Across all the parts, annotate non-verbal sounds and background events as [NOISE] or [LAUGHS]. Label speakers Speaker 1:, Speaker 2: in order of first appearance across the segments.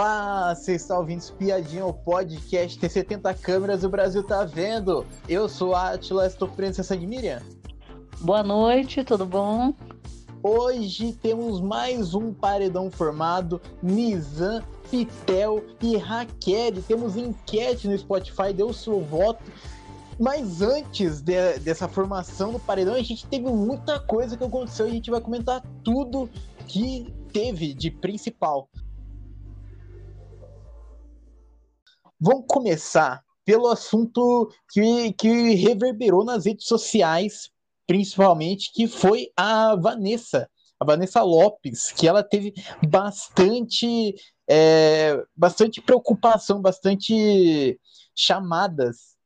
Speaker 1: Olá, você está ouvindo Espiadinha, o podcast tem 70 câmeras e o Brasil tá vendo. Eu sou a Atila, estou preso essa de Miriam.
Speaker 2: Boa noite, tudo bom?
Speaker 1: Hoje temos mais um paredão formado, Nizam, Pitel e Raquel. Temos enquete no Spotify, deu seu voto. Mas antes de, dessa formação do paredão, a gente teve muita coisa que aconteceu e a gente vai comentar tudo que teve de principal. Vamos começar pelo assunto que, que reverberou nas redes sociais, principalmente, que foi a Vanessa, a Vanessa Lopes, que ela teve bastante, é, bastante preocupação, bastante chamadas,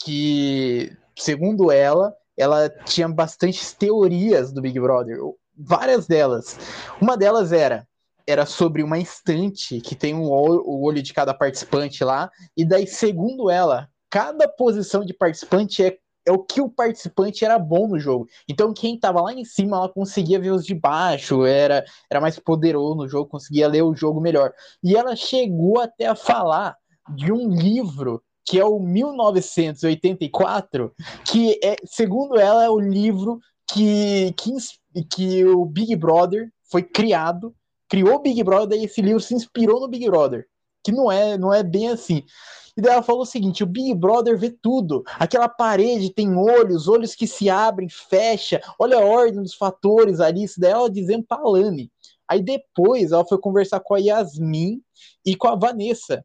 Speaker 1: que, segundo ela, ela tinha bastantes teorias do Big Brother, várias delas. Uma delas era era sobre uma estante que tem um olho, o olho de cada participante lá, e daí, segundo ela, cada posição de participante é, é o que o participante era bom no jogo. Então, quem estava lá em cima, ela conseguia ver os de baixo, era, era mais poderoso no jogo, conseguia ler o jogo melhor. E ela chegou até a falar de um livro que é o 1984, que é, segundo ela, é o livro que, que, que o Big Brother foi criado criou o Big Brother e esse livro se inspirou no Big Brother. Que não é, não é bem assim. E daí ela falou o seguinte: o Big Brother vê tudo. Aquela parede tem olhos, olhos que se abrem, fecha. Olha a ordem dos fatores ali. Isso daí ela dizendo pra Alane. Aí depois ela foi conversar com a Yasmin e com a Vanessa.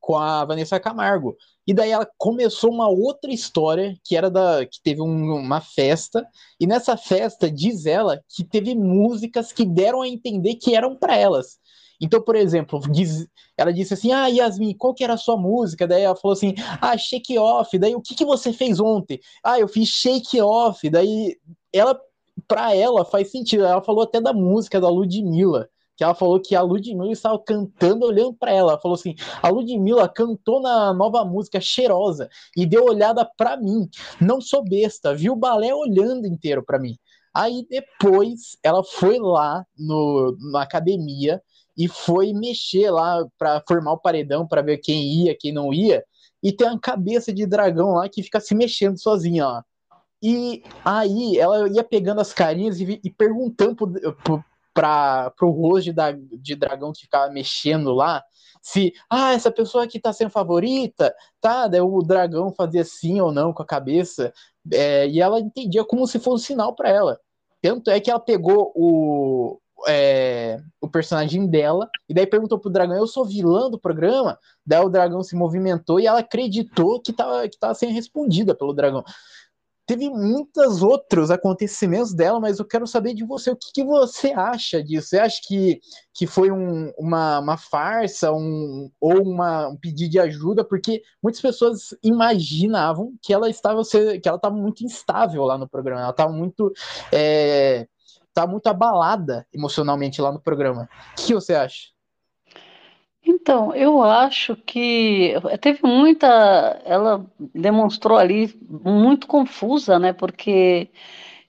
Speaker 1: Com a Vanessa Camargo. E daí ela começou uma outra história que era da que teve um, uma festa e nessa festa diz ela que teve músicas que deram a entender que eram para elas. Então, por exemplo, diz, ela disse assim: Ah, Yasmin, qual que era a sua música? Daí ela falou assim: Ah, Shake Off. Daí o que, que você fez ontem? Ah, eu fiz Shake Off. Daí ela, para ela, faz sentido. Ela falou até da música da Ludmilla que ela falou que a Ludmilla estava cantando olhando para ela. Ela falou assim: a Ludmilla cantou na nova música Cheirosa e deu olhada para mim. Não sou besta, viu o balé olhando inteiro para mim. Aí depois ela foi lá no, na academia e foi mexer lá para formar o paredão para ver quem ia, quem não ia. E tem uma cabeça de dragão lá que fica se mexendo sozinha, ó. E aí ela ia pegando as carinhas e, e perguntando pro, pro, para o rosto de, de dragão que ficava mexendo lá, se, ah, essa pessoa aqui tá sendo favorita, tá? Daí o dragão fazia sim ou não com a cabeça, é, e ela entendia como se fosse um sinal para ela. Tanto é que ela pegou o, é, o personagem dela, e daí perguntou pro dragão: Eu sou vilã do programa? Daí o dragão se movimentou e ela acreditou que estava que tava sendo respondida pelo dragão teve muitos outros acontecimentos dela, mas eu quero saber de você, o que, que você acha disso? Você acha que, que foi um, uma, uma farsa um, ou uma, um pedido de ajuda? Porque muitas pessoas imaginavam que ela estava que ela estava muito instável lá no programa, ela estava muito é, muito abalada emocionalmente lá no programa. O que você acha?
Speaker 2: Então, eu acho que teve muita. Ela demonstrou ali muito confusa, né? Porque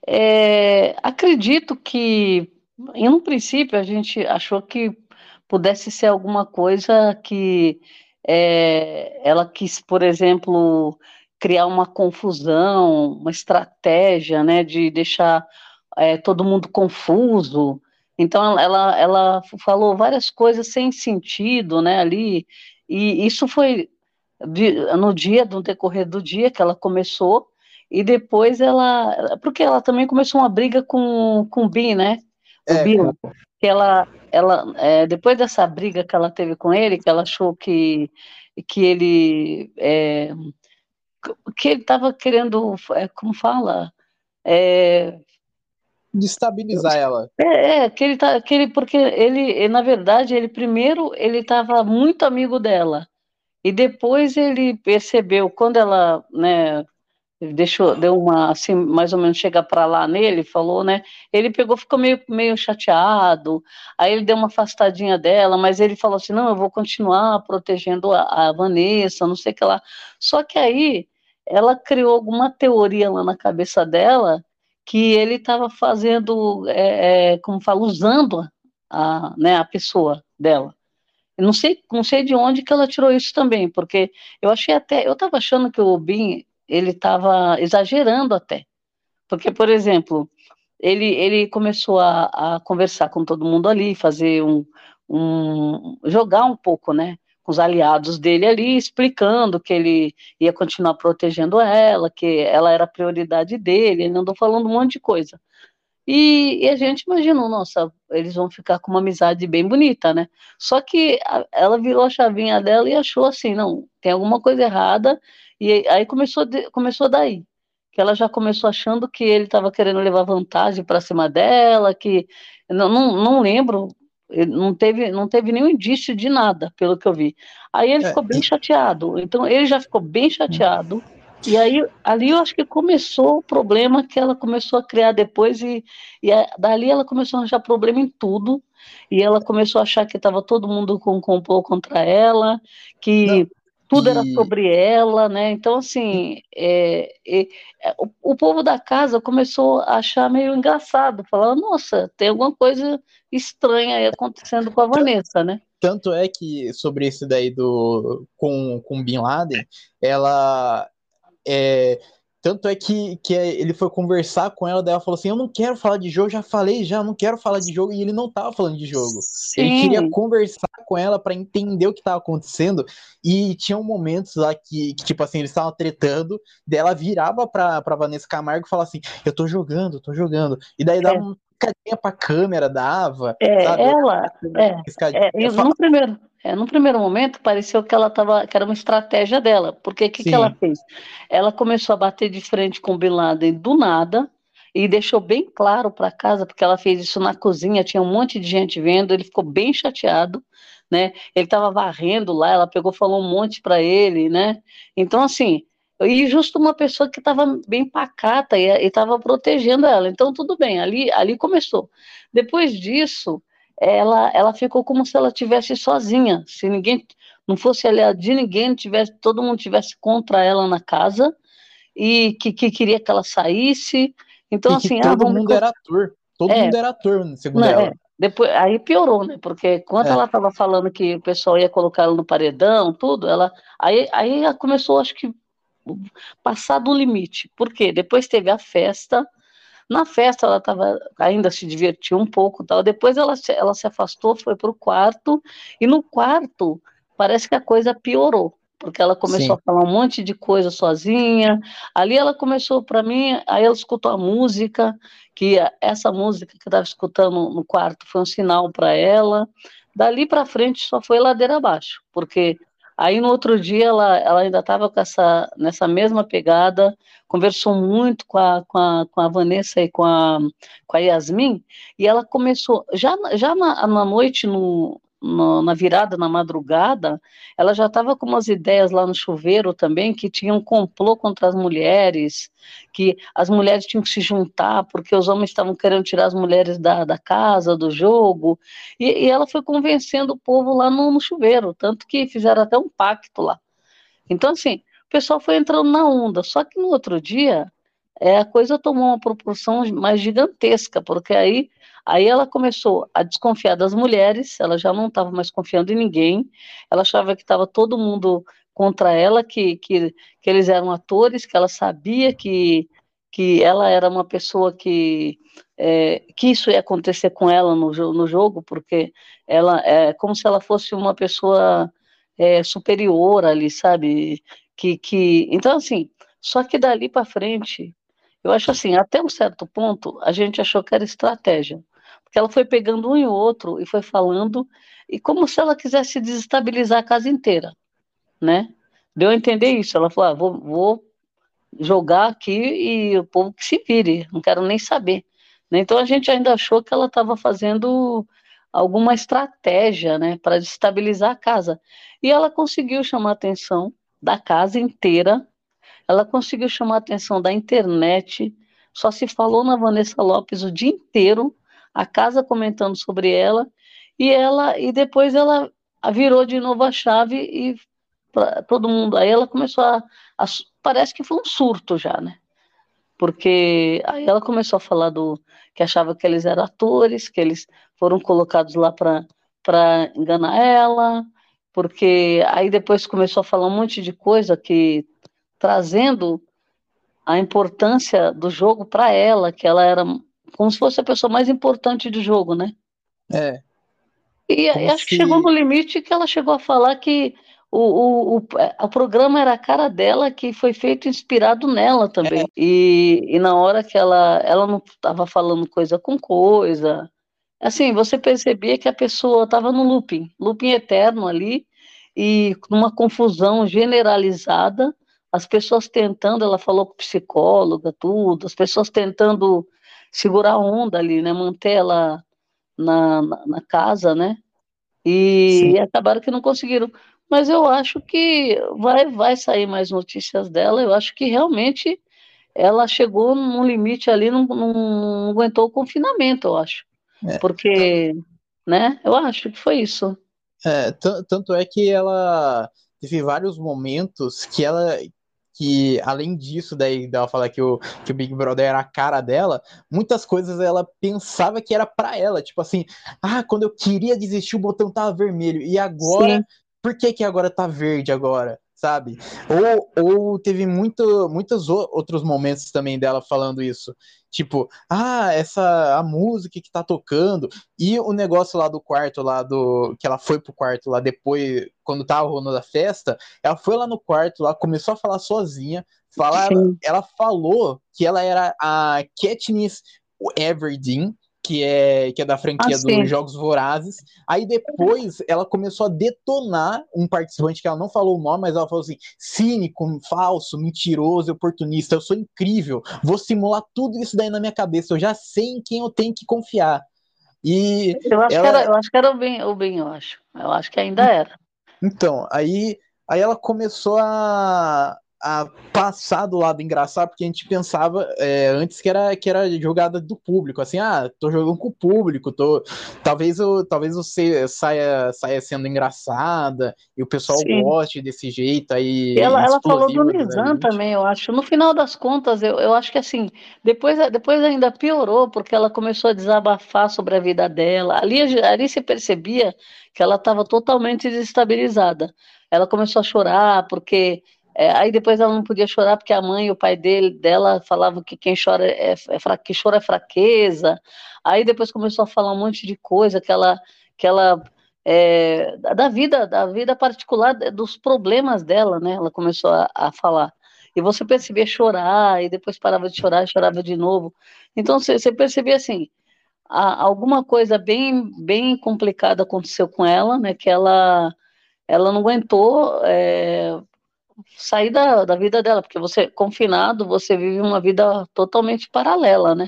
Speaker 2: é, acredito que, em um princípio, a gente achou que pudesse ser alguma coisa que é, ela quis, por exemplo, criar uma confusão, uma estratégia, né? De deixar é, todo mundo confuso. Então ela, ela falou várias coisas sem sentido, né, ali, e isso foi no dia, no decorrer do dia que ela começou, e depois ela, porque ela também começou uma briga com, com o Bin, né, o é, Bin, que ela, ela é, depois dessa briga que ela teve com ele, que ela achou que, que ele, é, que ele estava querendo, é, como fala, é,
Speaker 1: destabilizar ela.
Speaker 2: É, é, que ele tá, que ele, porque ele, na verdade, ele primeiro ele estava muito amigo dela e depois ele percebeu quando ela, né, deixou, deu uma assim, mais ou menos chega para lá nele, falou, né? Ele pegou, ficou meio, meio chateado. Aí ele deu uma afastadinha dela, mas ele falou assim: "Não, eu vou continuar protegendo a, a Vanessa, não sei o que lá". Só que aí ela criou alguma teoria lá na cabeça dela que ele estava fazendo, é, é, como fala, usando a, né, a pessoa dela. não sei, não sei de onde que ela tirou isso também, porque eu achei até, eu estava achando que o Bin ele estava exagerando até, porque por exemplo, ele ele começou a, a conversar com todo mundo ali, fazer um, um jogar um pouco, né? Com os aliados dele ali, explicando que ele ia continuar protegendo ela, que ela era a prioridade dele, ele andou falando um monte de coisa. E, e, a gente imaginou, nossa, eles vão ficar com uma amizade bem bonita, né? Só que a, ela virou a chavinha dela e achou assim, não, tem alguma coisa errada, e aí começou, de, começou daí. Que ela já começou achando que ele estava querendo levar vantagem para cima dela, que não, não, não lembro não teve, não teve nenhum indício de nada, pelo que eu vi. Aí ele é, ficou bem chateado. Então ele já ficou bem chateado. E aí ali eu acho que começou o problema que ela começou a criar depois e, e a, dali ela começou a achar problema em tudo. E ela começou a achar que estava todo mundo com complô contra ela, que não tudo e... era sobre ela, né? Então, assim, é, é, é, o, o, povo da casa começou a achar meio engraçado, falar, nossa, tem alguma coisa estranha aí acontecendo com a Vanessa, né?
Speaker 1: Tanto é que sobre esse daí do com, com Bin Laden, ela é, tanto é que, que ele foi conversar com ela, daí ela falou assim: Eu não quero falar de jogo, já falei, já não quero falar de jogo, e ele não tava falando de jogo. Sim. Ele queria conversar com ela para entender o que tava acontecendo, e tinham momentos lá que, que tipo assim, eles estavam tretando, dela virava pra, pra Vanessa Camargo e falava assim: Eu tô jogando, tô jogando, e daí dava é. uma piscadinha pra câmera, dava.
Speaker 2: É, sabe? ela. É, é, no primeiro é, no primeiro momento, pareceu que ela tava, que era uma estratégia dela, porque o que, que ela fez? Ela começou a bater de frente com o Bin Laden do nada e deixou bem claro para casa, porque ela fez isso na cozinha, tinha um monte de gente vendo, ele ficou bem chateado, né? Ele estava varrendo lá, ela pegou, falou um monte para ele, né? Então, assim, e justo uma pessoa que estava bem pacata e estava protegendo ela. Então, tudo bem, ali, ali começou. Depois disso, ela, ela ficou como se ela tivesse sozinha, se ninguém não fosse aliado de ninguém, tivesse todo mundo tivesse contra ela na casa e que, que queria que ela saísse. Então, e assim,
Speaker 1: ah, todo ah, mundo era ator, todo é, mundo era ator, segundo não, ela. É.
Speaker 2: Depois, aí piorou, né? Porque quando é. ela estava falando que o pessoal ia colocar ela no paredão, tudo, ela aí, aí ela começou, acho que, passar do limite. Por quê? Depois teve a festa, na festa ela tava, ainda se divertiu um pouco, tal. Depois ela se, ela se afastou, foi para o quarto e no quarto parece que a coisa piorou, porque ela começou Sim. a falar um monte de coisa sozinha. Ali ela começou para mim, aí ela escutou a música, que essa música que estava escutando no quarto foi um sinal para ela. Dali para frente só foi ladeira abaixo, porque Aí no outro dia ela, ela ainda estava nessa mesma pegada, conversou muito com a, com a, com a Vanessa e com a, com a Yasmin, e ela começou, já, já na, na noite, no, no, na virada, na madrugada, ela já estava com umas ideias lá no chuveiro também, que tinha um complô contra as mulheres, que as mulheres tinham que se juntar, porque os homens estavam querendo tirar as mulheres da, da casa, do jogo, e, e ela foi convencendo o povo lá no, no chuveiro, tanto que fizeram até um pacto lá. Então, assim, o pessoal foi entrando na onda, só que no outro dia, é, a coisa tomou uma proporção mais gigantesca, porque aí Aí ela começou a desconfiar das mulheres, ela já não estava mais confiando em ninguém, ela achava que estava todo mundo contra ela, que, que, que eles eram atores, que ela sabia que, que ela era uma pessoa que, é, que isso ia acontecer com ela no, no jogo, porque ela é como se ela fosse uma pessoa é, superior ali, sabe? Que, que, então, assim, só que dali para frente, eu acho assim, até um certo ponto, a gente achou que era estratégia porque ela foi pegando um e outro e foi falando, e como se ela quisesse desestabilizar a casa inteira, né? Deu a entender isso. Ela falou: ah, vou, vou jogar aqui e o povo que se vire, não quero nem saber. Né? Então a gente ainda achou que ela estava fazendo alguma estratégia, né, para desestabilizar a casa. E ela conseguiu chamar a atenção da casa inteira, ela conseguiu chamar a atenção da internet, só se falou na Vanessa Lopes o dia inteiro, a casa comentando sobre ela, e ela e depois ela virou de novo a chave e pra, todo mundo. Aí ela começou a, a, Parece que foi um surto já, né? Porque aí ela começou a falar do que achava que eles eram atores, que eles foram colocados lá para para enganar ela, porque aí depois começou a falar um monte de coisa que trazendo a importância do jogo para ela, que ela era como se fosse a pessoa mais importante do jogo, né?
Speaker 1: É.
Speaker 2: E, e acho se... que chegou no limite que ela chegou a falar que o, o, o, o, programa era a cara dela, que foi feito inspirado nela também. É. E, e na hora que ela, ela não estava falando coisa com coisa, assim, você percebia que a pessoa estava no looping, looping eterno ali, e numa confusão generalizada, as pessoas tentando, ela falou com psicóloga, tudo, as pessoas tentando segurar a onda ali, né, manter ela na, na, na casa, né, e, e, acabaram que não conseguiram. Mas eu acho que vai, vai sair mais notícias dela, eu acho que realmente ela chegou num limite ali, não, não, não aguentou o confinamento, eu acho. É. Porque, né, eu acho que foi isso.
Speaker 1: É, tanto é que ela teve vários momentos que ela que além disso daí dela falar que o, que o Big Brother era a cara dela, muitas coisas ela pensava que era para ela, tipo assim, ah, quando eu queria desistir o botão tava vermelho e agora, Sim. por que que agora tá verde agora? Sabe? Ou, ou teve muito, muitos outros momentos também dela falando isso. Tipo, ah, essa a música que tá tocando. E o negócio lá do quarto, lá do. Que ela foi pro quarto lá depois, quando tava rolando a festa, ela foi lá no quarto lá, começou a falar sozinha. Falar, ela falou que ela era a Katniss Everdeen, que é, que é da franquia ah, dos Jogos Vorazes. Aí depois ela começou a detonar um participante que ela não falou o nome, mas ela falou assim: cínico, falso, mentiroso, oportunista, eu sou incrível, vou simular tudo isso daí na minha cabeça, eu já sei em quem eu tenho que confiar. E
Speaker 2: eu acho, ela... que, era, eu acho que era o bem, o bem, eu acho. Eu acho que ainda era.
Speaker 1: Então, aí, aí ela começou a, a passar do lado engraçado, porque a gente pensava é, antes que era, que era jogada do público, assim, ah, tô jogando com o público, tô, talvez eu, talvez você saia, saia sendo engraçada e o pessoal Sim. goste desse jeito aí.
Speaker 2: Ela, ela falou do Nizam também, eu acho. No final das contas, eu, eu acho que assim, depois, depois ainda piorou, porque ela começou a desabafar sobre a vida dela. Ali, ali se percebia que ela estava totalmente desestabilizada. Ela começou a chorar porque é, aí depois ela não podia chorar porque a mãe e o pai dele, dela falavam que quem chora é, é fra, que chora é fraqueza. Aí depois começou a falar um monte de coisa que ela, que ela é, da vida, da vida particular, dos problemas dela, né? Ela começou a, a falar. E você percebia chorar, e depois parava de chorar, chorava de novo. Então você, percebia assim, a, alguma coisa bem, bem complicada aconteceu com ela, né? Que ela, ela não aguentou é, sair da, da vida dela, porque você, confinado, você vive uma vida totalmente paralela, né?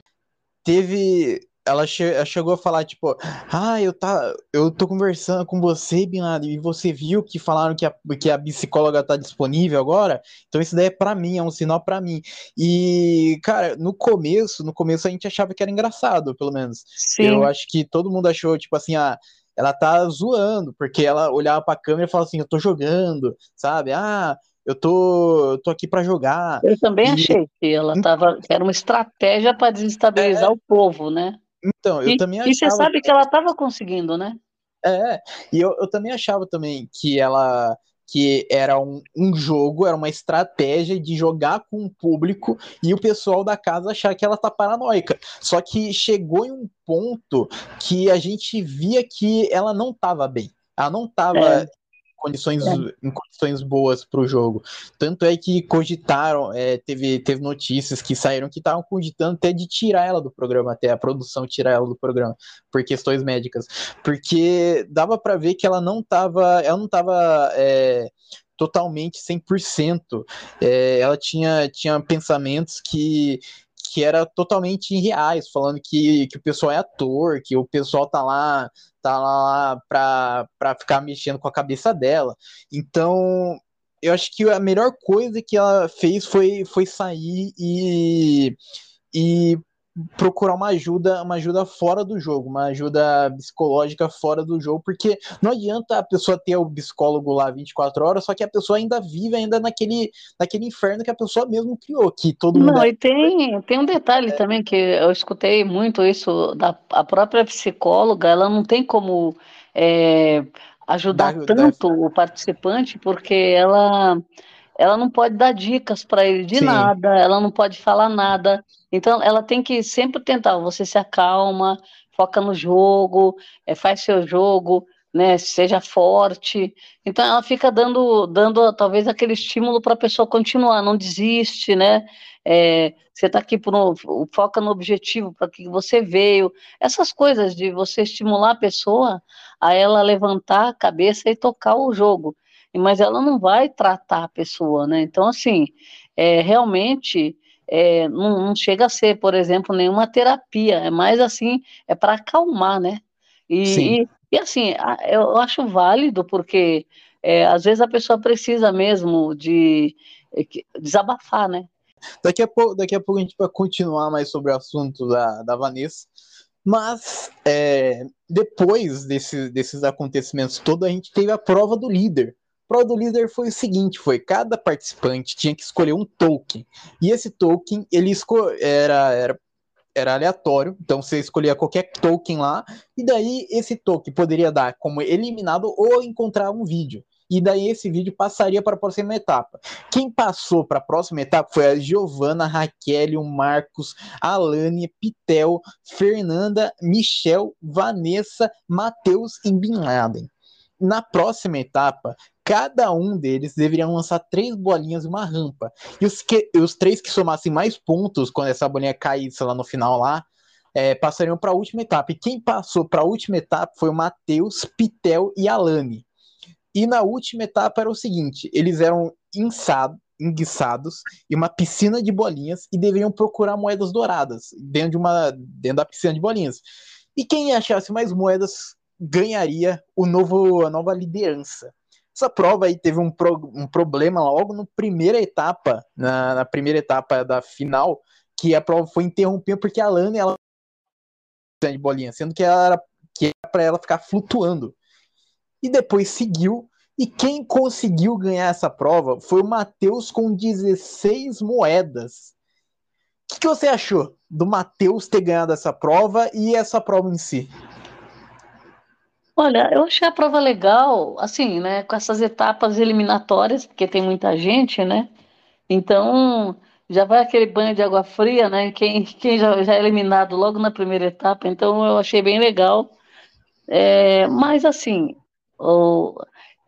Speaker 1: Teve. Ela, che chegou a falar, tipo, ah, eu, tá, eu tô conversando com você, Bin e você viu que falaram que a, que a psicóloga tá disponível agora? Então isso daí é pra mim, é um sinal pra mim. E, cara, no começo, no começo a gente achava que era engraçado, pelo menos. Sim. Eu acho que todo mundo achou, tipo assim, ah, ela tá zoando, porque ela olhava pra câmera e falava assim, eu tô jogando, sabe? Ah, eu tô, eu tô aqui para jogar.
Speaker 2: Eu também e... achei que ela tava, que era uma estratégia para desestabilizar é... o povo, né?
Speaker 1: Então, eu
Speaker 2: e,
Speaker 1: também achava.
Speaker 2: E você sabe que ela estava conseguindo, né?
Speaker 1: É, e eu, eu também achava também que ela que era um, um jogo, era uma estratégia de jogar com o público e o pessoal da casa achar que ela tá paranoica. Só que chegou em um ponto que a gente via que ela não tava bem. Ela não tava é condições, é. em condições boas para o jogo. Tanto é que cogitaram, é, teve, teve notícias que saíram que estavam cogitando até de tirar ela do programa, até a produção tirar ela do programa, por questões médicas. Porque dava para ver que ela não estava ela não tava é, totalmente 100%. É, ela tinha, tinha pensamentos que que era totalmente irreais, falando que, que o pessoal é ator, que o pessoal tá lá tá lá pra, pra ficar mexendo com a cabeça dela. Então, eu acho que a melhor coisa que ela fez foi, foi sair e, e procurar uma ajuda, uma ajuda fora do jogo, uma ajuda psicológica fora do jogo, porque não adianta a pessoa ter o psicólogo lá 24 horas, só que a pessoa ainda vive ainda naquele, naquele inferno que a pessoa mesmo criou, que todo mundo
Speaker 2: Não, é... e tem, tem um detalhe é... também que eu escutei muito isso da a própria psicóloga, ela não tem como é, ajudar da, tanto da... o participante, porque ela ela não pode dar dicas para ele de Sim. nada, ela não pode falar nada. Então, ela tem que sempre tentar. Você se acalma, foca no jogo, é, faz seu jogo, né? Seja forte. Então, ela fica dando, dando talvez aquele estímulo para a pessoa continuar, não desiste, né? É, você está aqui por um, foca no objetivo para que você veio. Essas coisas de você estimular a pessoa a ela levantar a cabeça e tocar o jogo mas ela não vai tratar a pessoa, né? Então, assim, é, realmente é, não, não, chega a ser, por exemplo, nenhuma terapia, é mais assim, é para acalmar, né? E, e, e, assim, eu acho válido, porque é, às vezes a pessoa precisa mesmo de é, desabafar, né?
Speaker 1: Daqui a pouco, daqui a, pouco a gente vai continuar mais sobre o assunto da, da Vanessa. Mas é, depois desse, desses acontecimentos todos, a gente teve a prova do líder prova do líder foi o seguinte: foi cada participante tinha que escolher um token. E esse token ele era, era, era aleatório, então você escolhia qualquer token lá, e daí esse token poderia dar como eliminado ou encontrar um vídeo. E daí esse vídeo passaria para a próxima etapa. Quem passou para a próxima etapa foi a Giovana, Raquel, Marcos, Alane, Pitel, Fernanda, Michel, Vanessa, Matheus e Bin Laden. Na próxima etapa, cada um deles deveria lançar três bolinhas e uma rampa. E os, que, os três que somassem mais pontos quando essa bolinha caísse lá no final lá, é, passariam para a última etapa. E quem passou para a última etapa foi o Matheus, Pitel e Alane. E na última etapa era o seguinte: eles eram inçados, enguiçados em uma piscina de bolinhas e deveriam procurar moedas douradas dentro de uma dentro da piscina de bolinhas. E quem achasse mais moedas ganharia o novo a nova liderança. Essa prova aí teve um, pro, um problema logo na primeira etapa, na, na, primeira etapa da final, que a prova foi interrompida porque a Lana ela de bolinha, sendo que ela era que era para ela ficar flutuando. E depois seguiu e quem conseguiu ganhar essa prova foi o Matheus com 16 moedas. O que, que você achou do Matheus ter ganhado essa prova e essa prova em si?
Speaker 2: Olha, eu achei a prova legal, assim, né, com essas etapas eliminatórias, porque tem muita gente, né? Então, já vai aquele banho de água fria, né? Quem, quem já, já é eliminado logo na primeira etapa, então eu achei bem legal. É, mas, assim, o,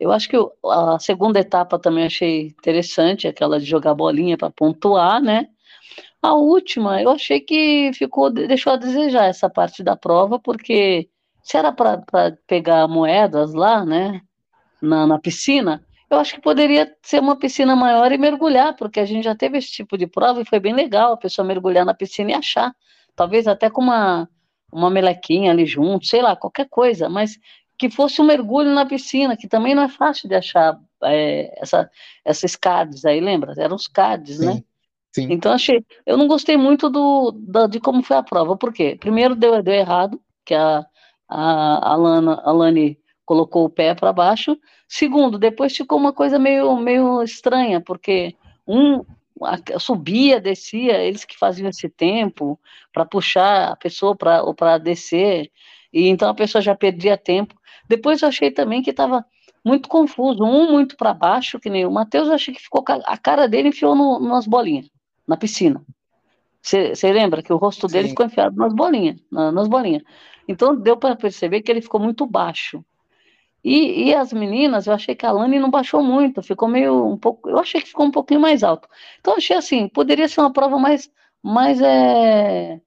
Speaker 2: eu acho que a segunda etapa também achei interessante, aquela de jogar bolinha para pontuar, né? A última, eu achei que ficou, deixou a desejar essa parte da prova, porque se era para pegar moedas lá, né, na, na piscina, eu acho que poderia ser uma piscina maior e mergulhar, porque a gente já teve esse tipo de prova e foi bem legal a pessoa mergulhar na piscina e achar. Talvez até com uma, uma melequinha ali junto, sei lá, qualquer coisa, mas que fosse um mergulho na piscina, que também não é fácil de achar é, essa, esses cards aí, lembra? Eram os cards, né? Sim, né? Sim. Então achei. Eu não gostei muito do, da, de como foi a prova, por quê? Primeiro deu, deu errado, que a, a Alana, Alane colocou o pé para baixo. Segundo, depois ficou uma coisa meio, meio estranha, porque um subia, descia, eles que faziam esse tempo para puxar a pessoa para descer, e então a pessoa já perdia tempo. Depois eu achei também que estava muito confuso, um muito para baixo, que nem o Matheus, achei que ficou a cara dele enfiou no, nas bolinhas, na piscina. Você lembra que o rosto dele Sim. ficou enfiado nas bolinhas, na, nas bolinhas. Então deu para perceber que ele ficou muito baixo. E, e, as meninas, eu achei que a Lani não baixou muito, ficou meio um pouco. Eu achei que ficou um pouquinho mais alto. Então achei assim, poderia ser uma prova mais, mais é,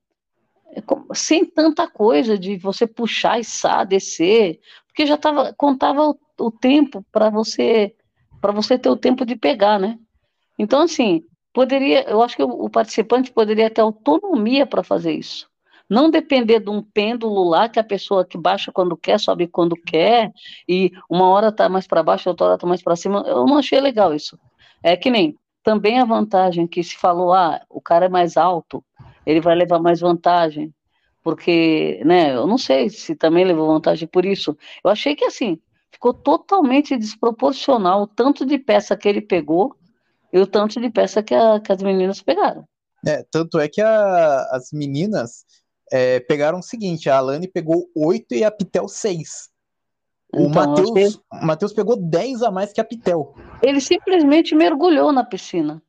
Speaker 2: é sem tanta coisa de você puxar, içar, descer, porque já tava, contava o, o tempo para você para você ter o tempo de pegar, né? Então assim, poderia, eu acho que o, o participante poderia ter autonomia para fazer isso não depender de um pêndulo lá que a pessoa que baixa quando quer, sobe quando quer, e uma hora está mais para baixo, outra hora está mais para cima. Eu não achei legal isso. É que nem também a vantagem que se falou, ah, o cara é mais alto, ele vai levar mais vantagem, porque, né, eu não sei se também levou vantagem por isso. Eu achei que assim, ficou totalmente desproporcional o tanto de peça que ele pegou e o tanto de peça que, a, que as meninas pegaram.
Speaker 1: É, tanto é que a, as meninas é, pegaram o seguinte: a Alane pegou 8 e a Pitel 6. O então, Matheus achei... pegou 10 a mais que a Pitel.
Speaker 2: Ele simplesmente mergulhou na piscina.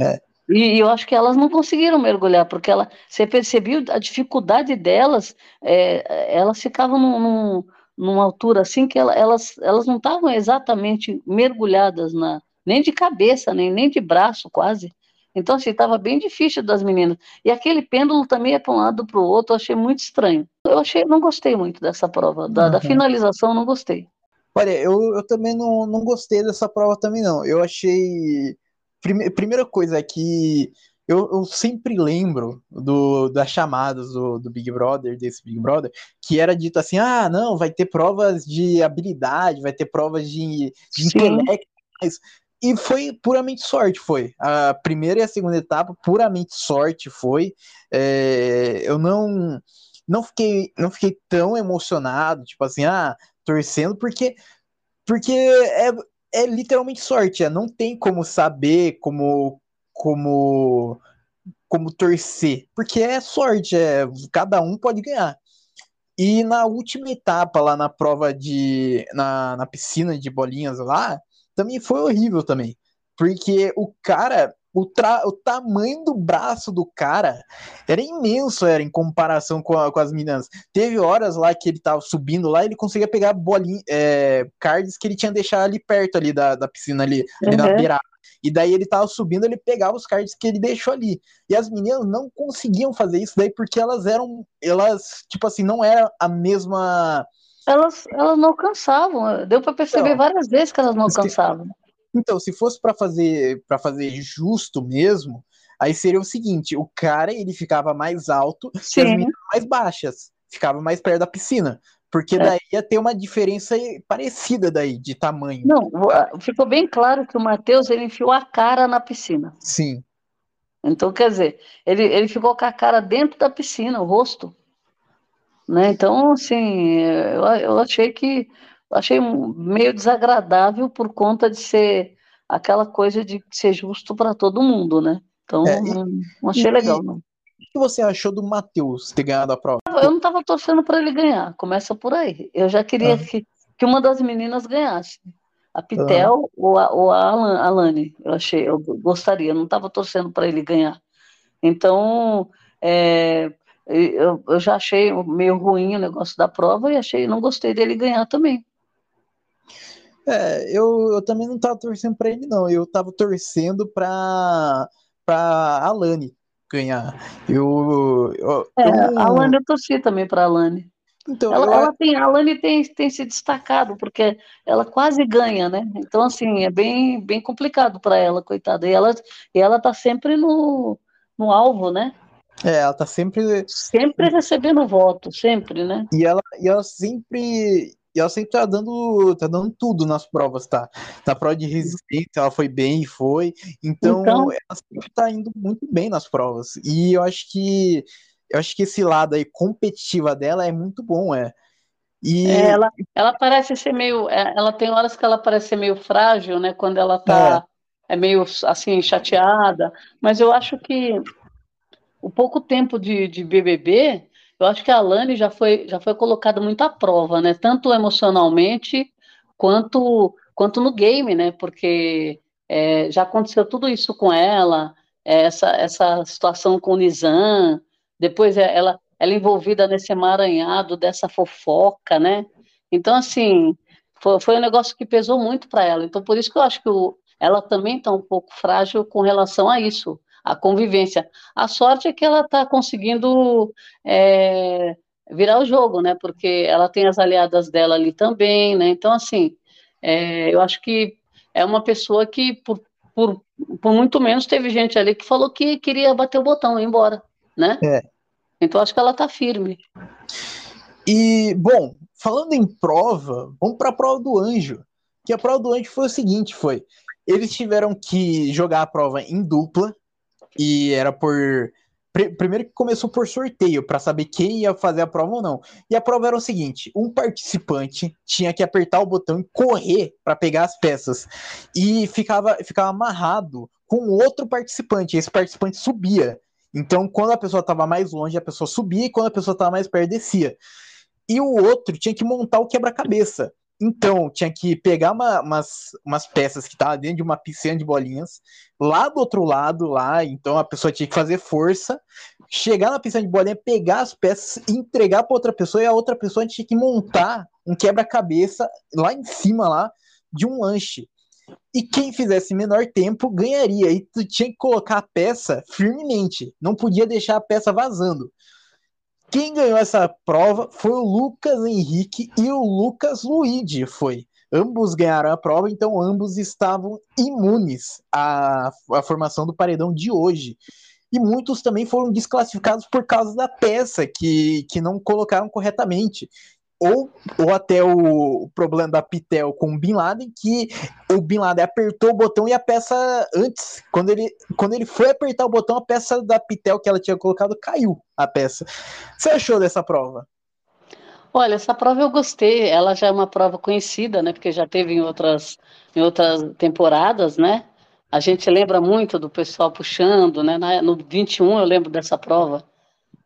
Speaker 1: É.
Speaker 2: E, e eu acho que elas não conseguiram mergulhar, porque ela, você percebeu a dificuldade delas, é, elas ficavam num, num, numa altura assim que ela, elas, elas não estavam exatamente mergulhadas na, nem de cabeça, nem, nem de braço quase. Então, assim, estava bem difícil das meninas. E aquele pêndulo também é para um lado para o outro, eu achei muito estranho. Eu achei, não gostei muito dessa prova, da, uhum. da finalização não gostei.
Speaker 1: Olha, eu, eu também não, não gostei dessa prova também não. Eu achei Prime primeira coisa é que eu, eu, sempre lembro do, das chamadas do, do, Big Brother, desse Big Brother, que era dito assim: ah, não, vai ter provas de habilidade, vai ter provas de, de intelecto. E foi puramente sorte, foi. A primeira e a segunda etapa, puramente sorte foi. É, eu não, não, fiquei, não fiquei tão emocionado, tipo assim, ah, torcendo, porque, porque é, é literalmente sorte, é, não tem como saber, como como como torcer, porque é sorte, é, cada um pode ganhar. E na última etapa, lá na prova de. na, na piscina de bolinhas lá, também foi horrível também. Porque o cara, o, tra... o tamanho do braço do cara era imenso, era em comparação com, a, com as meninas. Teve horas lá que ele tava subindo lá, ele conseguia pegar bolinhas, é, cards que ele tinha deixado ali perto ali da, da piscina ali, ali na uhum. beirada. E daí ele tava subindo, ele pegava os cards que ele deixou ali. E as meninas não conseguiam fazer isso daí porque elas eram, elas, tipo assim, não era a mesma
Speaker 2: elas, elas não alcançavam. Deu para perceber então, várias vezes que elas não alcançavam.
Speaker 1: Então, se fosse para fazer para fazer justo mesmo, aí seria o seguinte: o cara ele ficava mais alto Sim. e as meninas mais baixas, ficava mais perto da piscina. Porque é. daí ia ter uma diferença parecida daí de tamanho.
Speaker 2: Não, ficou bem claro que o Matheus ele enfiou a cara na piscina.
Speaker 1: Sim.
Speaker 2: Então, quer dizer, ele, ele ficou com a cara dentro da piscina, o rosto. Né? Então, assim, eu, eu achei que achei meio desagradável por conta de ser aquela coisa de ser justo para todo mundo, né? Então, é, e, não, achei e, legal, não. O
Speaker 1: que você achou do Matheus ter ganhado a prova?
Speaker 2: Eu não estava torcendo para ele ganhar, começa por aí. Eu já queria ah. que, que uma das meninas ganhasse. A Pitel ah. ou a, ou a Alane, eu achei, eu gostaria, eu não estava torcendo para ele ganhar. Então, é, eu, eu, já achei meio ruim o negócio da prova e achei, não gostei dele ganhar também.
Speaker 1: É, eu, eu também não estava torcendo para ele, não. Eu estava torcendo para para Alane ganhar. Eu, eu,
Speaker 2: é, eu... a Alane eu torci também para a Alane. Então, ela, eu... ela tem, a Alane tem, tem se destacado, porque ela quase ganha, né? Então, assim, é bem, bem complicado para ela, coitada. E ela, e ela tá sempre no, no alvo, né?
Speaker 1: É, ela tá sempre.
Speaker 2: Sempre recebendo voto, sempre, né?
Speaker 1: E ela, e ela sempre. E ela sempre tá dando, tá dando tudo nas provas, tá? Na prova de resistência, ela foi bem, foi. Então, então, ela sempre tá indo muito bem nas provas. E eu acho que eu acho que esse lado aí competitiva dela é muito bom, é.
Speaker 2: E... É, ela, ela parece ser meio. É, ela tem horas que ela parece ser meio frágil, né? Quando ela tá é. é meio assim, chateada. Mas eu acho que o pouco tempo de, de BBB, eu acho que a Alane já foi, já foi colocada muito à prova, né? Tanto emocionalmente quanto, quanto no game, né? Porque é, já aconteceu tudo isso com ela, é, essa, essa situação com o Nizam, depois é, ela, ela envolvida nesse emaranhado dessa fofoca, né? Então, assim, foi, foi um negócio que pesou muito para ela. Então, por isso que eu acho que o, ela também está um pouco frágil com relação a isso a convivência. A sorte é que ela está conseguindo é, virar o jogo, né? Porque ela tem as aliadas dela ali também, né? Então, assim, é, eu acho que é uma pessoa que, por, por, por muito menos, teve gente ali que falou que queria bater o botão e ir embora, né?
Speaker 1: É.
Speaker 2: Então, acho que ela está firme.
Speaker 1: E, bom, falando em prova, vamos para a prova do anjo. Que a prova do anjo foi o seguinte, foi... Eles tiveram que jogar a prova em dupla, e era por. Primeiro que começou por sorteio, para saber quem ia fazer a prova ou não. E a prova era o seguinte: um participante tinha que apertar o botão e correr para pegar as peças. E ficava, ficava amarrado com outro participante. Esse participante subia. Então, quando a pessoa estava mais longe, a pessoa subia, e quando a pessoa estava mais perto, descia. E o outro tinha que montar o quebra-cabeça. Então, tinha que pegar uma, umas, umas peças que estavam dentro de uma piscina de bolinhas, lá do outro lado, lá, então a pessoa tinha que fazer força, chegar na piscina de bolinha, pegar as peças, entregar para outra pessoa, e a outra pessoa tinha que montar um quebra-cabeça lá em cima lá de um lanche. E quem fizesse menor tempo ganharia. E tu tinha que colocar a peça firmemente. Não podia deixar a peça vazando. Quem ganhou essa prova foi o Lucas Henrique e o Lucas Luigi. Foi. Ambos ganharam a prova, então ambos estavam imunes à, à formação do paredão de hoje. E muitos também foram desclassificados por causa da peça que, que não colocaram corretamente ou, ou até o, problema da Pitel com o Bin Laden, que o Bin Laden apertou o botão e a peça, antes, quando ele, quando ele foi apertar o botão, a peça da Pitel que ela tinha colocado caiu, a peça. Você achou dessa prova?
Speaker 2: Olha, essa prova eu gostei, ela já é uma prova conhecida, né, porque já teve em outras, em outras temporadas, né, a gente lembra muito do pessoal puxando, né, no 21 eu lembro dessa prova,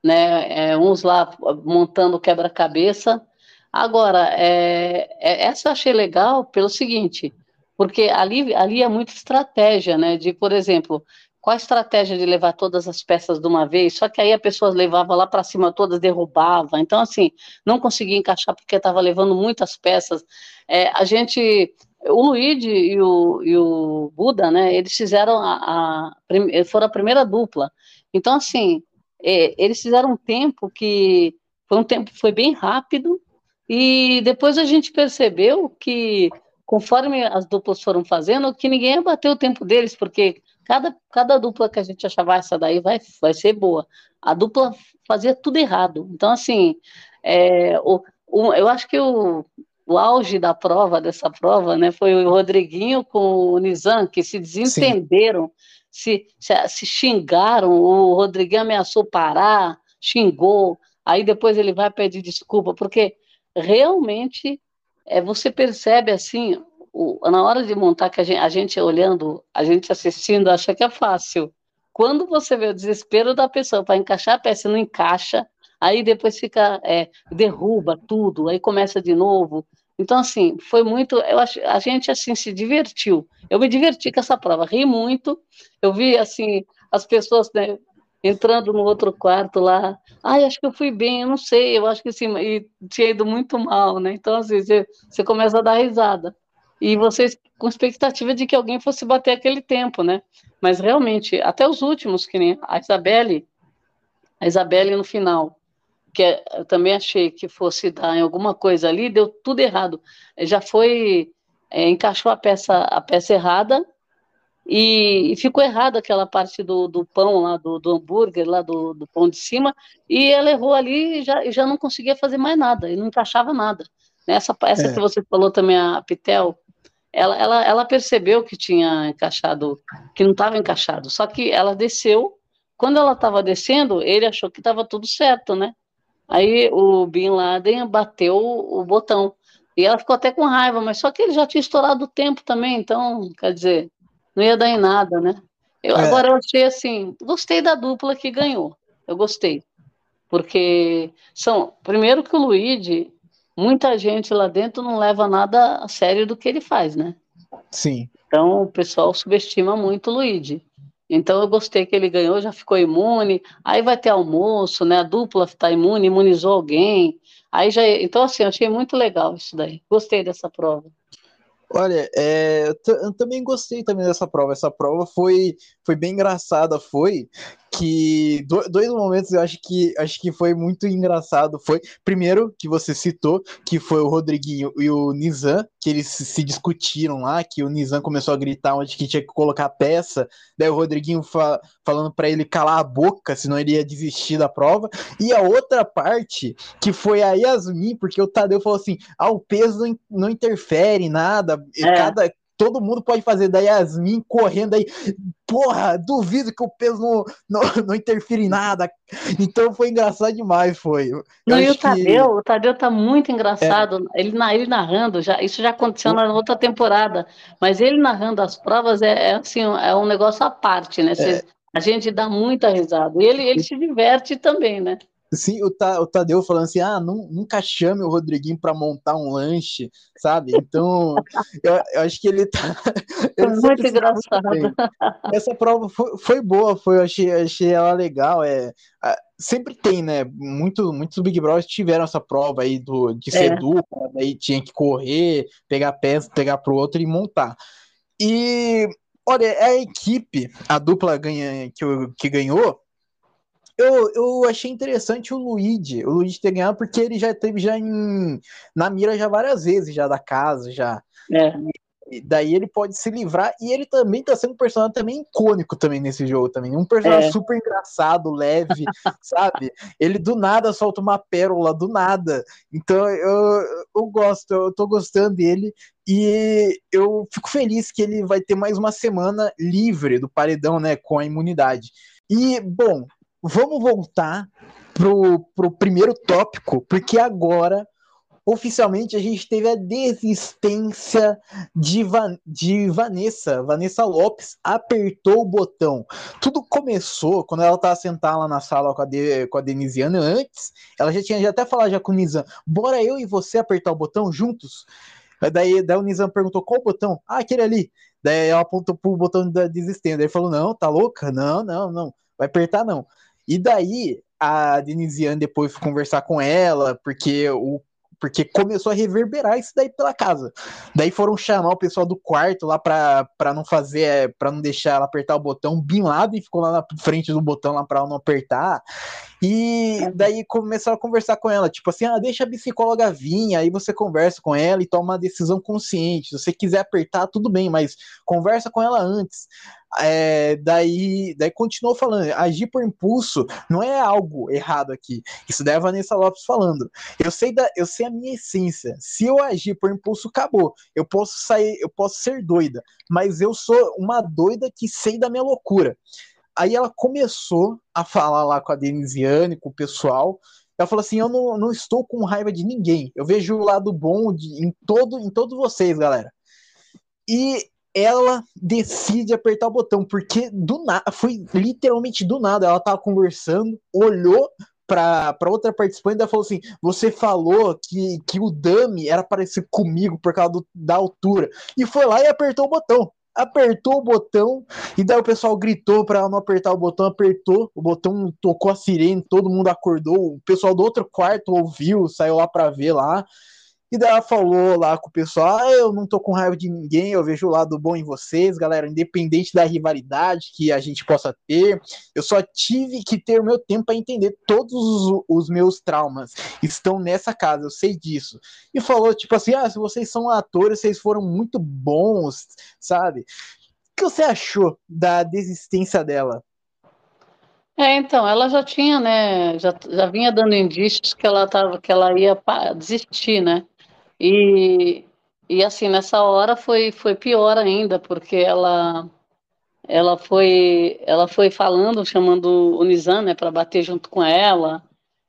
Speaker 2: né, é, uns lá montando quebra-cabeça, Agora, é, é, essa eu achei legal pelo seguinte, porque ali, ali é muita estratégia, né? De, por exemplo, qual a estratégia de levar todas as peças de uma vez? Só que aí a pessoa levava lá para cima todas, derrubava. Então, assim, não conseguia encaixar porque estava levando muitas peças. É, a gente, o Luigi e o, e o Buda, né? Eles fizeram a, a foram a primeira dupla. Então, assim, é, eles fizeram um tempo que foi um tempo foi bem rápido e depois a gente percebeu que, conforme as duplas foram fazendo, que ninguém ia bater o tempo deles, porque cada, cada dupla que a gente achava, ah, essa daí vai, vai ser boa. A dupla fazia tudo errado. Então, assim, é, o, o, eu acho que o, o auge da prova, dessa prova, né, foi o Rodriguinho com o Nizam, que se desentenderam, se, se, se, xingaram, o Rodriguinho ameaçou parar, xingou, aí depois ele vai pedir desculpa, porque realmente é, você percebe assim, o, na hora de montar, que a gente, a gente olhando, a gente assistindo, acha que é fácil. Quando você vê o desespero da pessoa para encaixar a peça não encaixa, aí depois fica, é, derruba tudo, aí começa de novo. Então, assim, foi muito. Eu acho, a gente assim se divertiu. Eu me diverti com essa prova, ri muito. Eu vi assim as pessoas né, entrando no outro quarto lá, ai, acho que eu fui bem, eu não sei, eu acho que sim, e tinha ido muito mal, né? Então, assim, você, você começa a dar risada. E vocês com expectativa de que alguém fosse bater aquele tempo, né? Mas realmente, até os últimos, que nem a Isabelle, a Isabelle no final, que é, eu também achei que fosse dar em alguma coisa ali, deu tudo errado. Já foi, é, encaixou a peça, a peça errada, e, e, ficou errado aquela parte do, do pão lá, do, do hambúrguer lá, do, do, pão de cima, e ela errou ali e já, já não conseguia fazer mais nada, e não encaixava nada. Essa, essa é. que você falou também, a Pitel, ela, ela, ela percebeu que tinha encaixado, que não estava encaixado, só que ela desceu, quando ela estava descendo, ele achou que estava tudo certo, né? Aí o Bin Laden bateu o botão, e ela ficou até com raiva, mas só que ele já tinha estourado o tempo também, então, quer dizer, não ia dar em nada, né? Eu, é. Agora eu achei assim, gostei da dupla que ganhou, eu gostei. Porque são, primeiro que o Luigi, muita gente lá dentro não leva nada a sério do que ele faz, né?
Speaker 1: Sim.
Speaker 2: Então o pessoal subestima muito o Luigi. Então eu gostei que ele ganhou, já ficou imune. Aí vai ter almoço, né? A dupla está imune, imunizou alguém. Aí já, então assim, eu achei muito legal isso daí. Gostei dessa prova.
Speaker 1: Olha, é, eu também gostei também dessa prova. Essa prova foi, foi bem engraçada, foi que dois momentos eu acho que acho que foi muito engraçado. Foi primeiro que você citou que foi o Rodriguinho e o Nizam que eles se discutiram lá que o Nizam começou a gritar onde que tinha que colocar a peça. Daí o Rodriguinho fa falando para ele calar a boca senão ele ia desistir da prova. E a outra parte que foi a Yasmin porque o Tadeu falou assim ah o peso não, não interfere em nada é. cada todo mundo pode fazer. Da Yasmin correndo aí, porra, duvido que o peso não, não, [LAUGHS] não interfere em nada. Então foi engraçado demais, foi. Eu
Speaker 2: não, e o Tadeu, que... o Tadeu tá muito engraçado. É. Ele, ele narrando, já, isso já aconteceu na outra temporada, mas ele narrando as provas é, é assim, é um negócio à parte, né? Cê, é. A gente dá muita risada. E ele, ele se diverte também, né?
Speaker 1: Sim, o, Ta, o Tadeu falando assim: ah, não, nunca chame o Rodriguinho para montar um lanche, sabe? Então, [LAUGHS] eu, eu, acho que ele tá. [LAUGHS]
Speaker 2: Ele muito engraçado. Muito
Speaker 1: Essa prova foi, foi boa, foi, eu achei, achei ela legal. É, sempre tem, né? Muito, muitos Big Brothers tiveram essa prova aí do, de ser é. dupla, daí tinha que correr, pegar peça, pegar pro outro e montar. E olha, a equipe, a dupla ganha, que, que ganhou, eu, eu achei interessante o Luigi, o Luigi ter ganhado, porque ele já teve já em, na mira já várias vezes, já da casa, já. É. E daí ele pode se livrar, e ele também tá sendo um personagem também icônico também nesse jogo também. Um personagem é. super engraçado, leve, [LAUGHS] sabe? Ele do nada solta uma pérola, do nada. Então eu, eu gosto, eu tô gostando dele. E eu fico feliz que ele vai ter mais uma semana livre do paredão, né? Com a imunidade. E, bom, vamos voltar pro, pro primeiro tópico, porque agora oficialmente a gente teve a desistência de, Van, de Vanessa. Vanessa Lopes apertou o botão. Tudo começou quando ela estava sentada lá na sala com a, de, com a Denisiana. Antes, ela já tinha já até falado já com o Nizam: bora eu e você apertar o botão juntos? Daí, daí o Nizam perguntou qual botão? Ah, aquele ali. Daí ela apontou pro botão da desistência. Daí ele falou: não, tá louca? Não, não, não. Vai apertar não. E daí a Denisiane depois foi conversar com ela, porque o porque começou a reverberar isso daí pela casa. Daí foram chamar o pessoal do quarto lá pra, pra não fazer, pra não deixar ela apertar o botão. Bin Laden ficou lá na frente do botão lá pra ela não apertar. E daí começaram a conversar com ela, tipo assim, ah, deixa a psicóloga vir, aí você conversa com ela e toma uma decisão consciente. Se você quiser apertar, tudo bem, mas conversa com ela antes. É, daí, daí continuou falando, agir por impulso não é algo errado aqui. Isso daí é a Vanessa Lopes falando. Eu sei da, eu sei a minha essência. Se eu agir por impulso, acabou. Eu posso sair, eu posso ser doida, mas eu sou uma doida que sei da minha loucura. Aí ela começou a falar lá com a Denisiane, com o pessoal. Ela falou assim: Eu não, não estou com raiva de ninguém. Eu vejo o lado bom de, em, todo, em todos vocês, galera. E ela decide apertar o botão, porque do nada, foi literalmente do nada. Ela tava conversando, olhou para outra participante e falou assim: Você falou que, que o Dami era parecido comigo por causa do, da altura. E foi lá e apertou o botão. Apertou o botão, e daí o pessoal gritou para não apertar o botão, apertou, o botão tocou a sirene, todo mundo acordou, o pessoal do outro quarto ouviu, saiu lá para ver lá. E daí ela falou lá com o pessoal: ah, eu não tô com raiva de ninguém, eu vejo o lado bom em vocês, galera, independente da rivalidade que a gente possa ter, eu só tive que ter o meu tempo para entender todos os, os, meus traumas estão nessa casa, eu sei disso. E falou, tipo assim: ah, se vocês são atores, vocês foram muito bons, sabe? O que você achou da desistência dela?
Speaker 2: É, então, ela já tinha, né, já, já vinha dando indícios que ela tava, que ela ia desistir, né? E, e assim, nessa hora foi, foi pior ainda, porque ela ela foi ela foi falando, chamando o Nizam, né, para bater junto com ela.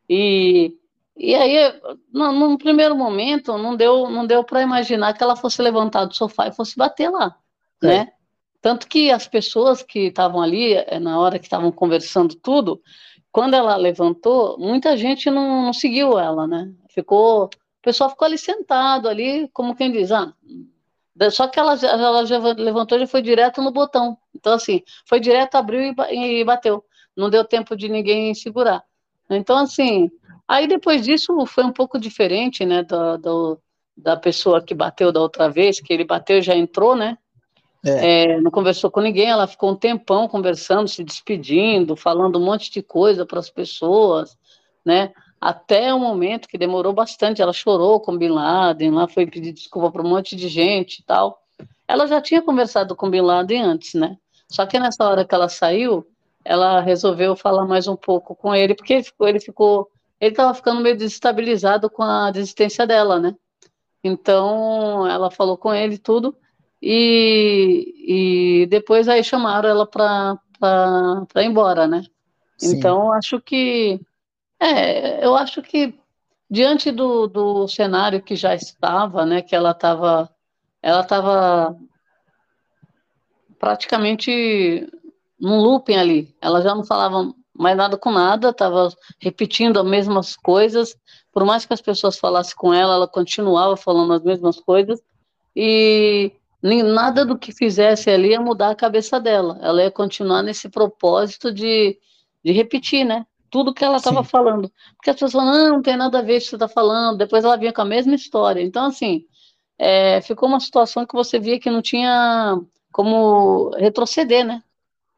Speaker 2: E, e aí, no, num primeiro momento, não deu não deu para imaginar que ela fosse levantar do sofá e fosse bater lá, é. né? Tanto que as pessoas que estavam ali, eh, na hora que estavam conversando tudo, quando ela levantou, muita gente não, não seguiu ela, né? Ficou pessoal ficou ali sentado, ali, como quem diz, ah, só que ela, ela já levantou e foi direto no botão. Então, assim, foi direto, abriu e bateu. Não deu tempo de ninguém segurar. Então, assim, aí depois disso foi um pouco diferente, né, da, da, da pessoa que bateu da outra vez, que ele bateu e já entrou, né? É. É, não conversou com ninguém, ela ficou um tempão conversando, se despedindo, falando um monte de coisa para as pessoas, né? Até o momento que demorou bastante. Ela chorou com Bin Laden, lá foi pedir desculpa para um monte de gente e tal. Ela já tinha conversado com Bin Laden antes, né? Só que nessa hora que ela saiu, ela resolveu falar mais um pouco com ele, porque ele ficou, ele ficou, ele estava ficando meio desestabilizado com a desistência dela, né? Então, ela falou com ele tudo e, e depois aí chamaram ela para ir embora, né? Sim. Então, acho que é, eu acho que diante do, do cenário que já estava, né, que ela estava ela estava praticamente num looping ali. Ela já não falava mais nada com nada, estava repetindo as mesmas coisas. Por mais que as pessoas falassem com ela, ela continuava falando as mesmas coisas. E nada do que fizesse ali ia mudar a cabeça dela. Ela ia continuar nesse propósito de, de repetir, né? Tudo que ela estava falando. Porque as pessoas falam, não, não tem nada a ver com o que você está falando. Depois ela vinha com a mesma história. Então, assim, é, ficou uma situação que você via que não tinha como retroceder, né?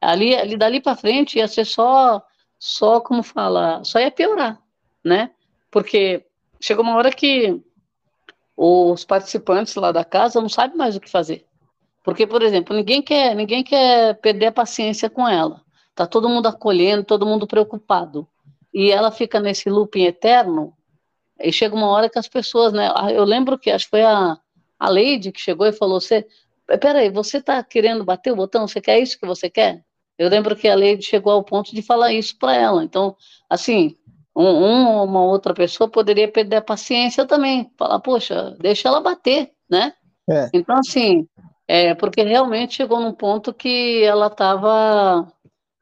Speaker 2: Ali, ali dali para frente ia ser só, só como fala, só ia piorar, né? Porque chegou uma hora que os participantes lá da casa não sabem mais o que fazer. Porque, por exemplo, ninguém quer, ninguém quer perder a paciência com ela. Tá todo mundo acolhendo, todo mundo preocupado. E ela fica nesse looping eterno, e chega uma hora que as pessoas, né? Eu lembro que acho que foi a, a Lady que chegou e falou: você, peraí, você tá querendo bater o botão? Você quer isso que você quer? Eu lembro que a Lady chegou ao ponto de falar isso para ela. Então, assim, um, um, uma outra pessoa poderia perder a paciência também, falar, poxa, deixa ela bater, né? É. Então, assim, é, porque realmente chegou num ponto que ela estava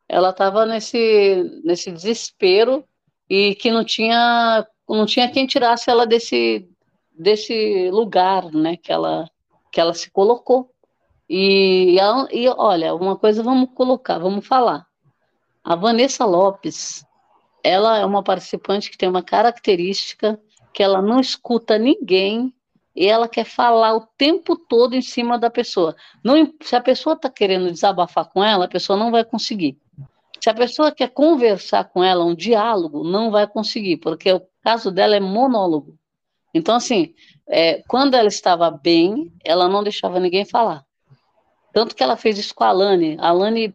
Speaker 2: ela estava nesse, nesse desespero e que não tinha não tinha quem tirasse ela desse desse lugar, né, que ela que ela se colocou. E, e olha, uma coisa vamos colocar, vamos falar. A Vanessa Lopes, ela é uma participante que tem uma característica que ela não escuta ninguém e ela quer falar o tempo todo em cima da pessoa. Não, se a pessoa está querendo desabafar com ela, a pessoa não vai conseguir. Se a pessoa quer conversar com ela, um diálogo, não vai conseguir, porque o caso dela é monólogo. Então, assim, é, quando ela estava bem, ela não deixava ninguém falar. Tanto que ela fez isso com a Alane. A Alane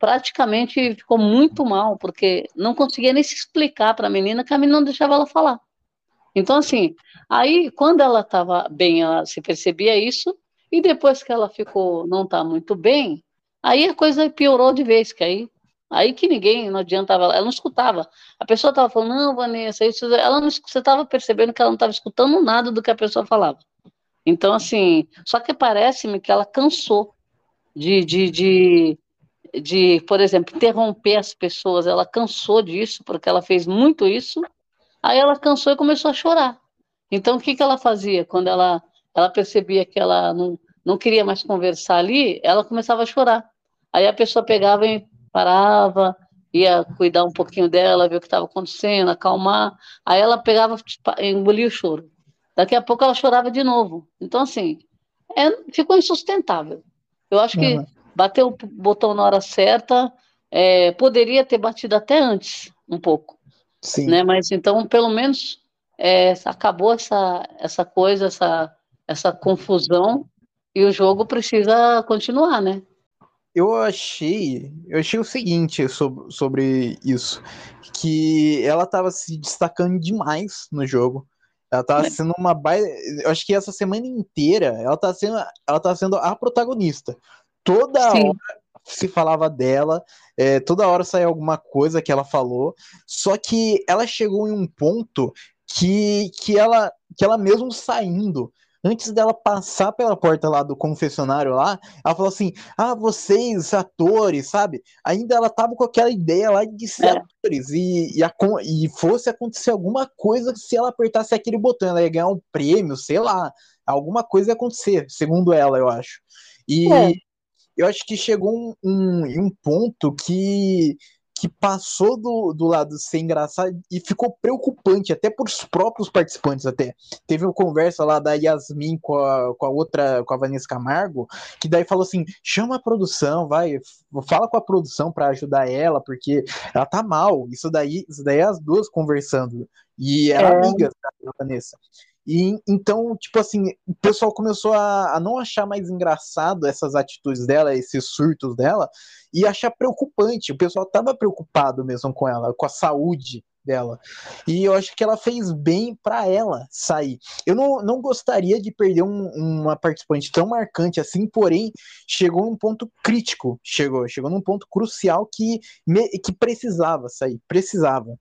Speaker 2: praticamente ficou muito mal, porque não conseguia nem se explicar para a menina que a menina não deixava ela falar. Então, assim, aí quando ela estava bem, ela se percebia isso, e depois que ela ficou, não está muito bem, aí a coisa piorou de vez, que aí, aí que ninguém, não adiantava, ela não escutava. A pessoa estava falando, não, Vanessa, isso, ela não, você estava percebendo que ela não estava escutando nada do que a pessoa falava. Então, assim, só que parece-me que ela cansou de, de, de de, por exemplo, interromper as pessoas. Ela cansou disso, porque ela fez muito isso. Aí ela cansou e começou a chorar. Então, o que, que ela fazia? Quando ela, ela percebia que ela não, não queria mais conversar ali, ela começava a chorar. Aí a pessoa pegava e parava, ia cuidar um pouquinho dela, ver o que estava acontecendo, acalmar. Aí ela pegava, tipo, engolia o choro. Daqui a pouco ela chorava de novo. Então, assim, é, ficou insustentável. Eu acho que uhum bateu o botão na hora certa, é, poderia ter batido até antes, um pouco. Sim. Né? Mas então, pelo menos, é, acabou essa, essa coisa, essa, essa confusão, e o jogo precisa continuar, né?
Speaker 1: Eu achei, eu achei o seguinte sobre, sobre isso, que ela estava se destacando demais no jogo. Ela tava é. sendo uma baita. Eu acho que essa semana inteira ela tá sendo, ela tá sendo a protagonista. Toda Sim. hora se falava dela, é, toda hora saía alguma coisa que ela falou, só que ela chegou em um ponto que, que, ela, que ela mesmo saindo, antes dela passar pela porta lá do confessionário lá, ela falou assim: Ah, vocês, atores, sabe? Ainda ela tava com aquela ideia lá de ser é. atores e, e, a, e fosse acontecer alguma coisa se ela apertasse aquele botão, ela ia ganhar um prêmio, sei lá, alguma coisa ia acontecer, segundo ela, eu acho. E, é eu acho que chegou um, um, um ponto que, que passou do, do lado de ser engraçado e ficou preocupante, até para os próprios participantes até. Teve uma conversa lá da Yasmin com a, com a outra, com a Vanessa Camargo, que daí falou assim, chama a produção, vai, fala com a produção para ajudar ela, porque ela tá mal. Isso daí, isso daí é as duas conversando. E eram é. amigas da Vanessa. E então, tipo assim, o pessoal começou a, a, não achar mais engraçado essas atitudes dela, esses surtos dela, e achar preocupante. O pessoal tava preocupado mesmo com ela, com a saúde dela. E eu acho que ela fez bem para ela sair. Eu não, não gostaria de perder um, uma participante tão marcante assim, porém, chegou num ponto crítico, chegou, chegou num ponto crucial que, me, que precisava sair, precisava.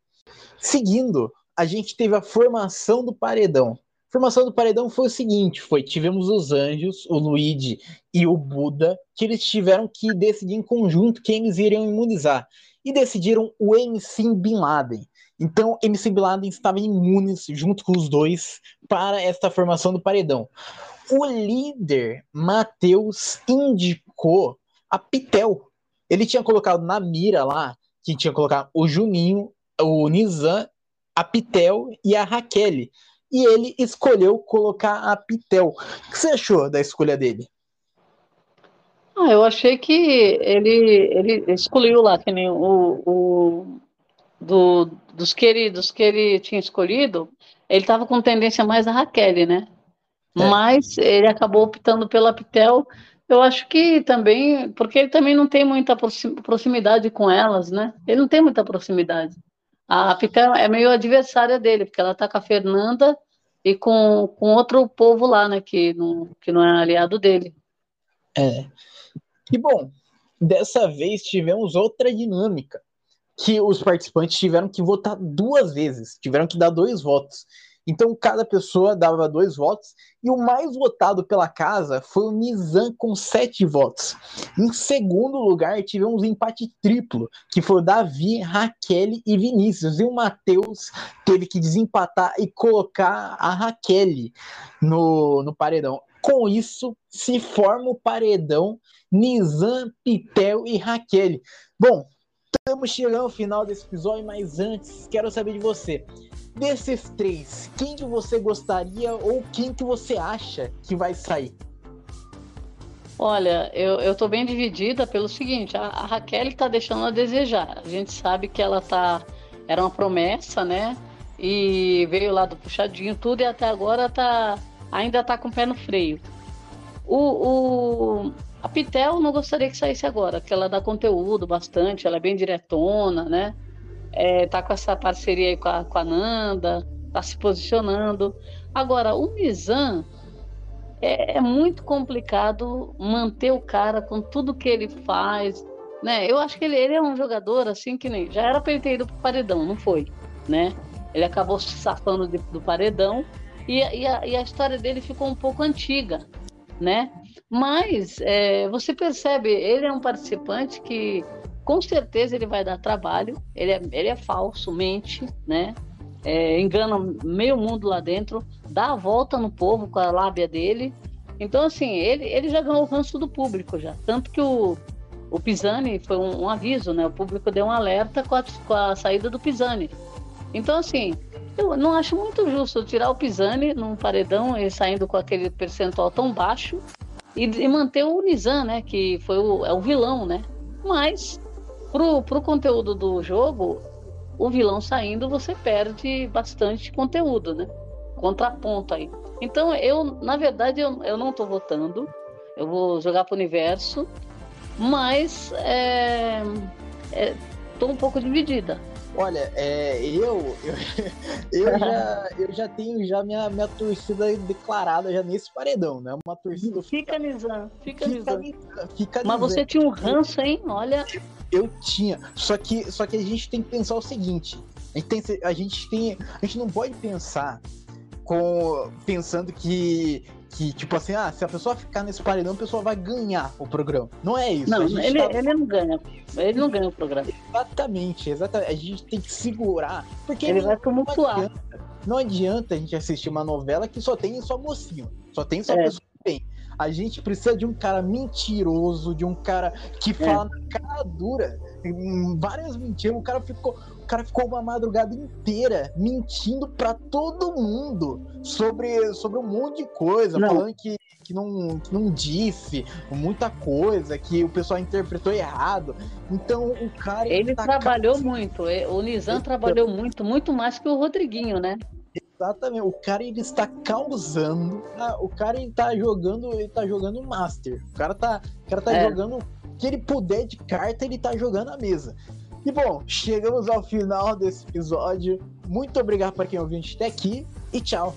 Speaker 1: Seguindo, a gente teve a formação do paredão A formação do paredão foi o seguinte: foi tivemos os anjos, o Luigi e o Buda, que eles tiveram que decidir em conjunto quem eles iriam imunizar. E decidiram o MC Bin Laden. Então, MC Bin Laden estava imunes junto com os dois para esta formação do paredão. O líder, Matheus, indicou a Pitel. Ele tinha colocado na mira lá, que tinha colocado o Juninho, o Nizam, a Pitel e a Raquel e ele escolheu colocar a Pitel. O que você achou da escolha dele?
Speaker 2: Ah, eu achei que ele, ele escolheu lá, que nem o, o do, dos, que ele, dos que ele tinha escolhido, ele estava com tendência mais a Raquel, né? É. Mas ele acabou optando pela Pitel. Eu acho que também, porque ele também não tem muita proximidade com elas, né? Ele não tem muita proximidade. A Pitel é meio adversária dele, porque ela tá com a Fernanda e com, com outro povo lá, né, que não, que não é aliado dele.
Speaker 1: É. E bom, dessa vez tivemos outra dinâmica, que os participantes tiveram que votar duas vezes, tiveram que dar dois votos. Então, cada pessoa dava dois votos, e o mais votado pela casa foi o Nizam, com sete votos. Em segundo lugar, tivemos um empate triplo, que foi o Davi, Raquel e Vinícius. E o Matheus teve que desempatar e colocar a Raquel no, no paredão. Com isso, se forma o paredão Nizam, Pitel e Raquel. Bom, estamos chegando ao final desse episódio, mas antes, quero saber de você desses três, quem que você gostaria ou quem que você acha que vai sair?
Speaker 2: Olha, eu, eu tô bem dividida pelo seguinte, a, a Raquel tá deixando a desejar. A gente sabe que ela tá. Era uma promessa, né? E veio lá do puxadinho, tudo, e até agora tá. Ainda tá com o pé no freio. O, o, a Pitel não gostaria que saísse agora, porque ela dá conteúdo bastante, ela é bem diretona, né? É, tá com essa parceria aí com a, com a Nanda, tá se posicionando. Agora, o Mizan é, é, muito complicado manter o cara com tudo que ele faz, né? Eu acho que ele, ele é um jogador assim que nem já era para ele ter ido pro paredão, não foi, né? Ele acabou se safando de, do paredão e, e, a, e, a, história dele ficou um pouco antiga, né? Mas é, você percebe, ele é um participante que com certeza ele vai dar trabalho, ele é, ele é falso, mente, né? É, engana meio mundo lá dentro, dá a volta no povo com a lábia dele. Então, assim, ele, ele já ganhou o ranço do público já. Tanto que o, o Pisani foi um, um aviso, né? O público deu um alerta com a, com a saída do Pisani. Então, assim, eu não acho muito justo tirar o Pisani num paredão e saindo com aquele percentual tão baixo e, e manter o Nizam, né? Que foi o, é o vilão, né? Mas pro, pro conteúdo do jogo, o vilão saindo, você perde bastante conteúdo, né? Contraponto aí. Então, eu, na verdade, eu, eu não tô votando. Eu vou jogar pro universo, mas é, é, tô um pouco dividida.
Speaker 1: Olha, é, eu, eu, [LAUGHS] eu, já, eu já tenho já minha, minha torcida declarada já nesse paredão, né? Uma torcida.
Speaker 2: Fica Nizam, fica. Fica Mas você tinha um ranço, hein? Olha.
Speaker 1: Eu tinha. Só que, só que a gente tem que pensar o seguinte: a gente tem, a gente, tem, a gente não pode pensar com pensando que que, tipo assim, ah, se a pessoa ficar nesse paredão, a pessoa vai ganhar o programa. Não é isso.
Speaker 2: Não, ele, tá... ele não ganha. Ele não ganha o programa.
Speaker 1: Exatamente, exatamente. A gente tem que segurar. Porque
Speaker 2: ele vai tumultuar.
Speaker 1: Não adianta, não adianta a gente assistir uma novela que só tem só mocinho. Só tem só é. pessoa que tem. A gente precisa de um cara mentiroso, de um cara que é. fala é. na cara dura. Várias mentiras. O cara ficou cara ficou uma madrugada inteira mentindo para todo mundo sobre, sobre um monte de coisa, não. falando que, que, não, que não disse muita coisa, que o pessoal interpretou errado. Então o cara.
Speaker 2: Ele tá trabalhou muito, o Nizam então, trabalhou muito, muito mais que o Rodriguinho, né?
Speaker 1: Exatamente, o cara ele está causando, ah, o cara ele tá jogando, ele tá jogando master. O cara tá, o cara tá é. jogando o que ele puder de carta, ele tá jogando a mesa. E bom, chegamos ao final desse episódio. Muito obrigado para quem ouviu até aqui e tchau.